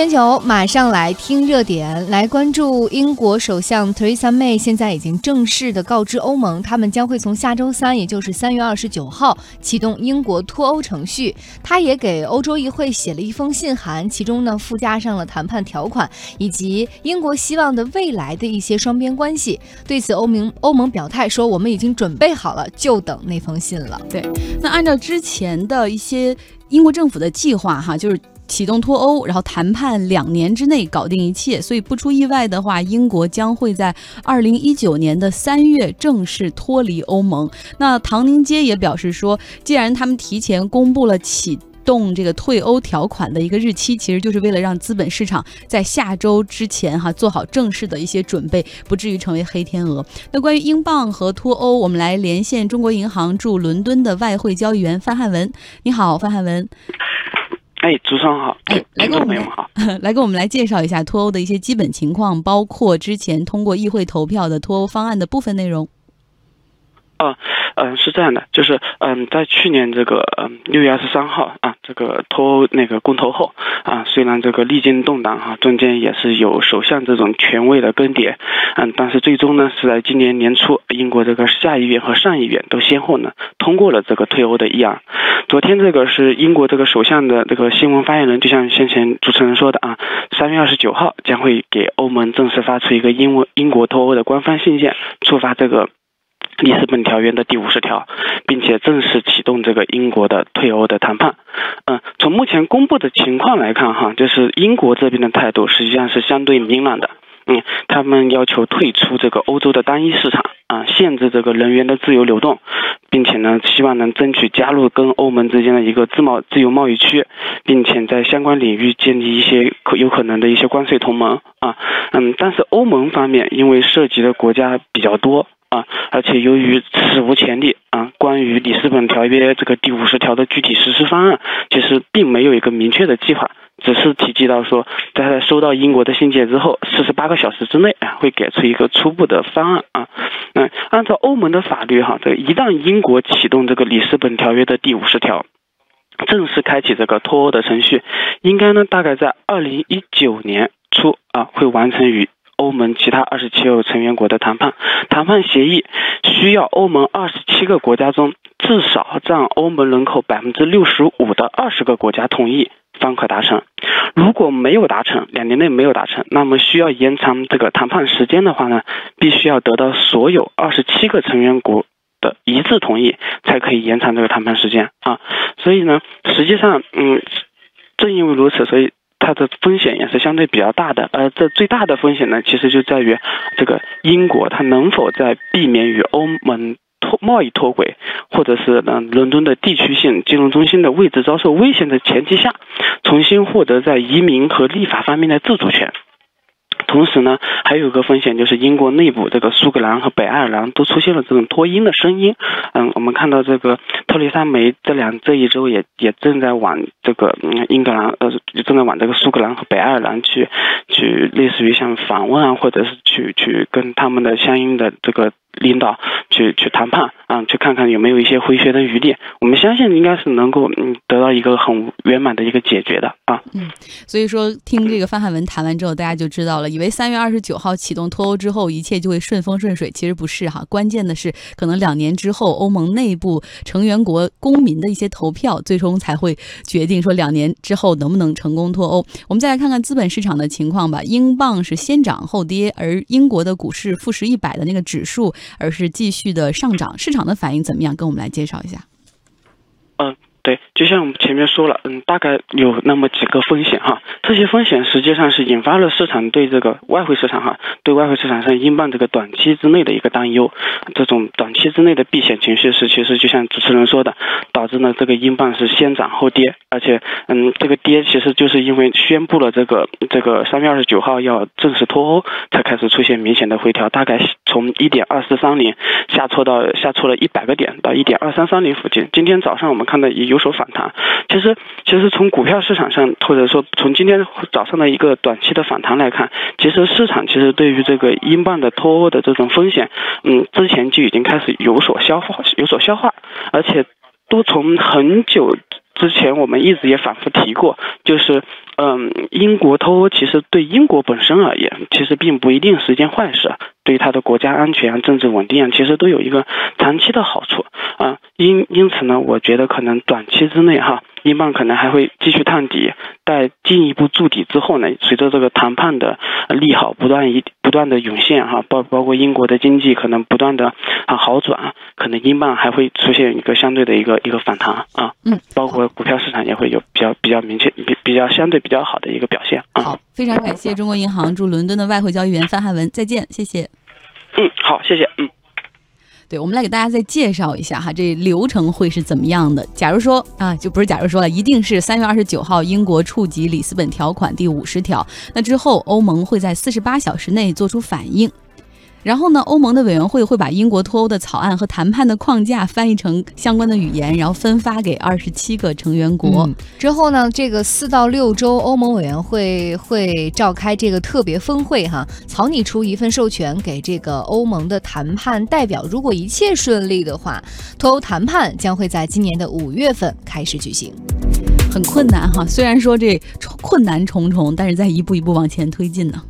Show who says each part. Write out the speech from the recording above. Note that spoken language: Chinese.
Speaker 1: 全球，马上来听热点，来关注英国首相 Theresa May 现在已经正式的告知欧盟，他们将会从下周三，也就是三月二十九号启动英国脱欧程序。他也给欧洲议会写了一封信函，其中呢附加上了谈判条款以及英国希望的未来的一些双边关系。对此，欧盟欧盟表态说，我们已经准备好了，就等那封信了。
Speaker 2: 对，那按照之前的一些英国政府的计划，哈，就是。启动脱欧，然后谈判两年之内搞定一切，所以不出意外的话，英国将会在二零一九年的三月正式脱离欧盟。那唐宁街也表示说，既然他们提前公布了启动这个退欧条款的一个日期，其实就是为了让资本市场在下周之前哈做好正式的一些准备，不至于成为黑天鹅。那关于英镑和脱欧，我们来连线中国银行驻伦敦的外汇交易员范汉文。你好，范汉文。
Speaker 3: 哎，主持人好！
Speaker 2: 哎，来给我们好，来跟我们来介绍一下脱欧的一些基本情况，包括之前通过议会投票的脱欧方案的部分内容。
Speaker 3: 啊，嗯，是这样的，就是嗯，在去年这个嗯六月二十三号啊，这个脱欧那个公投后啊，虽然这个历经动荡哈，中间也是有首相这种权威的更迭，嗯，但是最终呢是在今年年初，英国这个下议院和上议院都先后呢通过了这个退欧的议案。昨天这个是英国这个首相的这个新闻发言人，就像先前主持人说的啊，三月二十九号将会给欧盟正式发出一个英文英国脱欧的官方信件，触发这个。里斯本条约的第五十条，并且正式启动这个英国的退欧的谈判。嗯，从目前公布的情况来看，哈，就是英国这边的态度实际上是相对明朗的。嗯，他们要求退出这个欧洲的单一市场，啊，限制这个人员的自由流动，并且呢，希望能争取加入跟欧盟之间的一个自贸自由贸易区，并且在相关领域建立一些可有可能的一些关税同盟。啊，嗯，但是欧盟方面因为涉及的国家比较多。啊，而且由于史无前例啊，关于里斯本条约这个第五十条的具体实施方案，其实并没有一个明确的计划，只是提及到说，在他收到英国的信件之后，四十八个小时之内啊，会给出一个初步的方案啊。那按照欧盟的法律哈，这一旦英国启动这个里斯本条约的第五十条，正式开启这个脱欧的程序，应该呢，大概在二零一九年初啊，会完成与。欧盟其他二十七个成员国的谈判谈判协议需要欧盟二十七个国家中至少占欧盟人口百分之六十五的二十个国家同意方可达成。如果没有达成，两年内没有达成，那么需要延长这个谈判时间的话呢，必须要得到所有二十七个成员国的一致同意，才可以延长这个谈判时间啊。所以呢，实际上，嗯，正因为如此，所以。它的风险也是相对比较大的，而这最大的风险呢，其实就在于这个英国它能否在避免与欧盟脱贸易脱轨，或者是呢伦敦的地区性金融中心的位置遭受危险的前提下，重新获得在移民和立法方面的自主权。同时呢，还有一个风险就是英国内部这个苏格兰和北爱尔兰都出现了这种脱英的声音。嗯，我们看到这个特蕾莎梅这两这一周也也正在往这个嗯英格兰呃正在往这个苏格兰和北爱尔兰去去类似于像访问啊，或者是去去跟他们的相应的这个。领导去去谈判啊，去看看有没有一些回旋的余地。我们相信应该是能够嗯得到一个很圆满的一个解决的啊。
Speaker 2: 嗯，所以说听这个范汉文谈完之后，大家就知道了，以为三月二十九号启动脱欧之后一切就会顺风顺水，其实不是哈。关键的是可能两年之后，欧盟内部成员国公民的一些投票，最终才会决定说两年之后能不能成功脱欧。我们再来看看资本市场的情况吧。英镑是先涨后跌，而英国的股市富时一百的那个指数。而是继续的上涨，市场的反应怎么样？跟我们来介绍一下。
Speaker 3: 嗯。对，就像我们前面说了，嗯，大概有那么几个风险哈，这些风险实际上是引发了市场对这个外汇市场哈，对外汇市场上英镑这个短期之内的一个担忧，这种短期之内的避险情绪是其实就像主持人说的，导致呢这个英镑是先涨后跌，而且嗯这个跌其实就是因为宣布了这个这个三月二十九号要正式脱欧，才开始出现明显的回调，大概从一点二四三零下挫到下挫了一百个点到一点二三三零附近，今天早上我们看到也。有所反弹，其实其实从股票市场上，或者说从今天早上的一个短期的反弹来看，其实市场其实对于这个英镑的脱欧的这种风险，嗯，之前就已经开始有所消化，有所消化，而且都从很久之前我们一直也反复提过，就是嗯，英国脱欧其实对英国本身而言，其实并不一定是一件坏事，对它的国家安全啊、政治稳定啊，其实都有一个长期的好处啊。因因此呢，我觉得可能短期之内哈。英镑可能还会继续探底，在进一步筑底之后呢，随着这个谈判的利好不断一不断的涌现哈，包包括英国的经济可能不断的啊好转，可能英镑还会出现一个相对的一个一个反弹啊，
Speaker 2: 嗯，
Speaker 3: 包括股票市场也会有比较比较明确比比较相对比较好的一个表现啊。
Speaker 2: 好，非常感谢中国银行驻伦敦的外汇交易员范汉文，再见，谢谢。
Speaker 3: 嗯，好，谢谢，嗯。
Speaker 2: 对，我们来给大家再介绍一下哈，这流程会是怎么样的？假如说啊，就不是假如说了，一定是三月二十九号，英国触及里斯本条款第五十条，那之后欧盟会在四十八小时内做出反应。然后呢，欧盟的委员会会把英国脱欧的草案和谈判的框架翻译成相关的语言，然后分发给二十七个成员国。
Speaker 1: 之后呢，这个四到六周，欧盟委员会会召开这个特别峰会，哈，草拟出一份授权给这个欧盟的谈判代表。如果一切顺利的话，脱欧谈判将会在今年的五月份开始举行。
Speaker 2: 很困难哈，虽然说这困难重重，但是在一步一步往前推进呢。